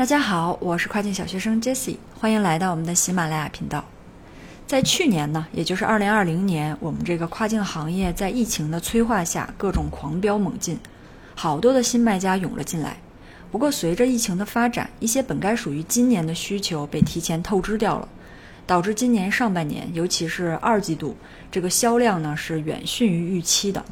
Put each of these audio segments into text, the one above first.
大家好，我是跨境小学生 Jessie，欢迎来到我们的喜马拉雅频道。在去年呢，也就是二零二零年，我们这个跨境行业在疫情的催化下，各种狂飙猛进，好多的新卖家涌了进来。不过，随着疫情的发展，一些本该属于今年的需求被提前透支掉了，导致今年上半年，尤其是二季度，这个销量呢是远逊于预期的。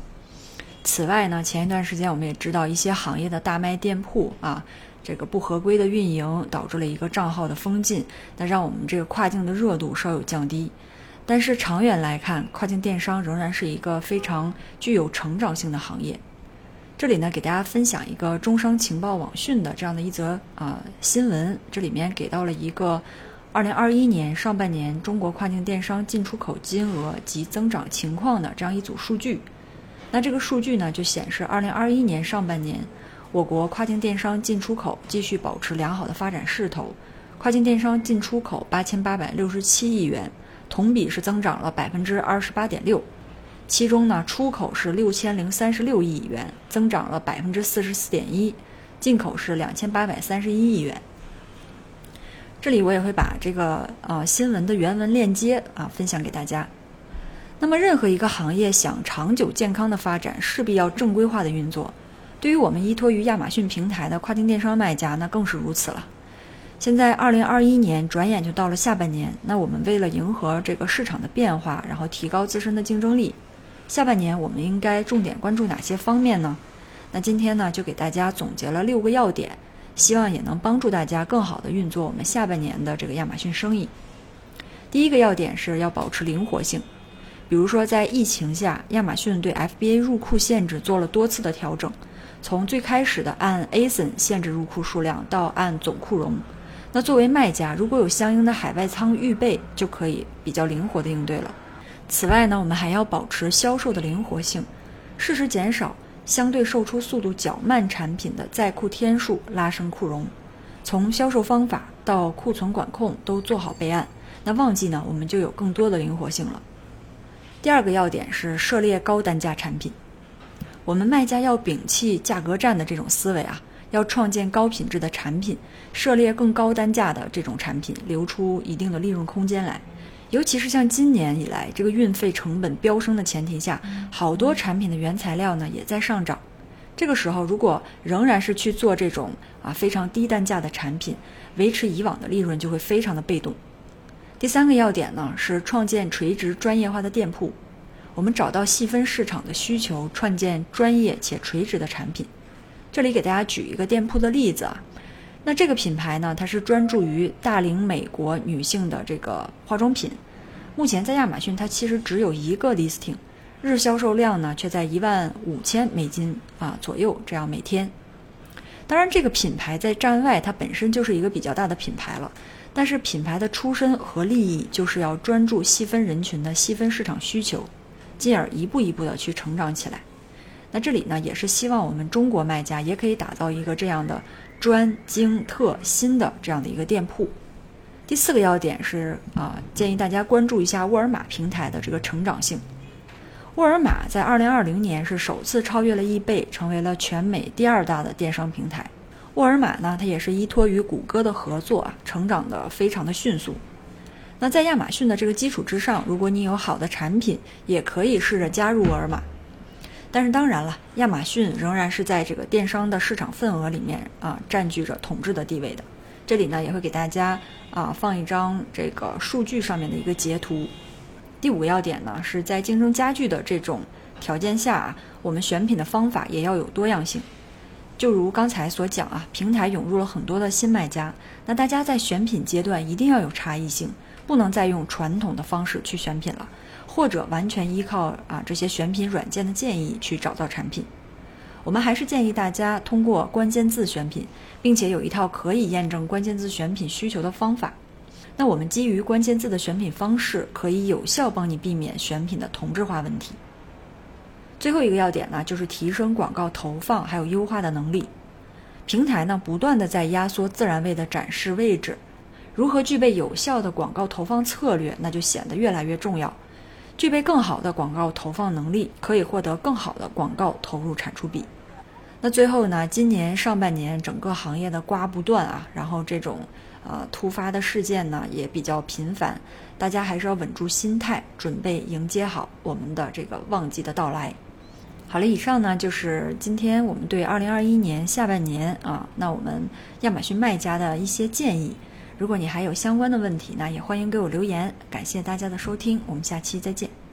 此外呢，前一段时间我们也知道一些行业的大卖店铺啊，这个不合规的运营导致了一个账号的封禁，那让我们这个跨境的热度稍有降低。但是长远来看，跨境电商仍然是一个非常具有成长性的行业。这里呢，给大家分享一个中商情报网讯的这样的一则啊新闻。这里面给到了一个二零二一年上半年中国跨境电商进出口金额及增长情况的这样一组数据。那这个数据呢，就显示二零二一年上半年，我国跨境电商进出口继续保持良好的发展势头，跨境电商进出口八千八百六十七亿元，同比是增长了百分之二十八点六。其中呢，出口是六千零三十六亿元，增长了百分之四十四点一；进口是两千八百三十一亿元。这里我也会把这个呃新闻的原文链接啊分享给大家。那么，任何一个行业想长久健康的发展，势必要正规化的运作。对于我们依托于亚马逊平台的跨境电商卖家，那更是如此了。现在二零二一年转眼就到了下半年，那我们为了迎合这个市场的变化，然后提高自身的竞争力。下半年我们应该重点关注哪些方面呢？那今天呢就给大家总结了六个要点，希望也能帮助大家更好的运作我们下半年的这个亚马逊生意。第一个要点是要保持灵活性，比如说在疫情下，亚马逊对 FBA 入库限制做了多次的调整，从最开始的按 ASIN 限制入库数量到按总库容，那作为卖家如果有相应的海外仓预备，就可以比较灵活的应对了。此外呢，我们还要保持销售的灵活性，适时减少相对售出速度较慢产品的在库天数，拉升库容。从销售方法到库存管控都做好备案。那旺季呢，我们就有更多的灵活性了。第二个要点是涉猎高单价产品，我们卖家要摒弃价格战的这种思维啊，要创建高品质的产品，涉猎更高单价的这种产品，留出一定的利润空间来。尤其是像今年以来这个运费成本飙升的前提下，好多产品的原材料呢也在上涨。这个时候，如果仍然是去做这种啊非常低单价的产品，维持以往的利润就会非常的被动。第三个要点呢是创建垂直专业化的店铺，我们找到细分市场的需求，创建专业且垂直的产品。这里给大家举一个店铺的例子啊。那这个品牌呢，它是专注于大龄美国女性的这个化妆品。目前在亚马逊，它其实只有一个 listing，日销售量呢却在一万五千美金啊左右这样每天。当然，这个品牌在站外它本身就是一个比较大的品牌了，但是品牌的出身和利益就是要专注细分人群的细分市场需求，进而一步一步的去成长起来。那这里呢，也是希望我们中国卖家也可以打造一个这样的。专精特新的这样的一个店铺。第四个要点是啊，建议大家关注一下沃尔玛平台的这个成长性。沃尔玛在二零二零年是首次超越了易贝，成为了全美第二大的电商平台。沃尔玛呢，它也是依托于谷歌的合作啊，成长的非常的迅速。那在亚马逊的这个基础之上，如果你有好的产品，也可以试着加入沃尔玛。但是当然了，亚马逊仍然是在这个电商的市场份额里面啊占据着统治的地位的。这里呢也会给大家啊放一张这个数据上面的一个截图。第五要点呢是在竞争加剧的这种条件下啊，我们选品的方法也要有多样性。就如刚才所讲啊，平台涌入了很多的新卖家，那大家在选品阶段一定要有差异性，不能再用传统的方式去选品了。或者完全依靠啊这些选品软件的建议去找到产品，我们还是建议大家通过关键字选品，并且有一套可以验证关键字选品需求的方法。那我们基于关键字的选品方式，可以有效帮你避免选品的同质化问题。最后一个要点呢，就是提升广告投放还有优化的能力。平台呢不断的在压缩自然位的展示位置，如何具备有效的广告投放策略，那就显得越来越重要。具备更好的广告投放能力，可以获得更好的广告投入产出比。那最后呢，今年上半年整个行业的瓜不断啊，然后这种呃突发的事件呢也比较频繁，大家还是要稳住心态，准备迎接好我们的这个旺季的到来。好了，以上呢就是今天我们对二零二一年下半年啊，那我们亚马逊卖家的一些建议。如果你还有相关的问题，那也欢迎给我留言。感谢大家的收听，我们下期再见。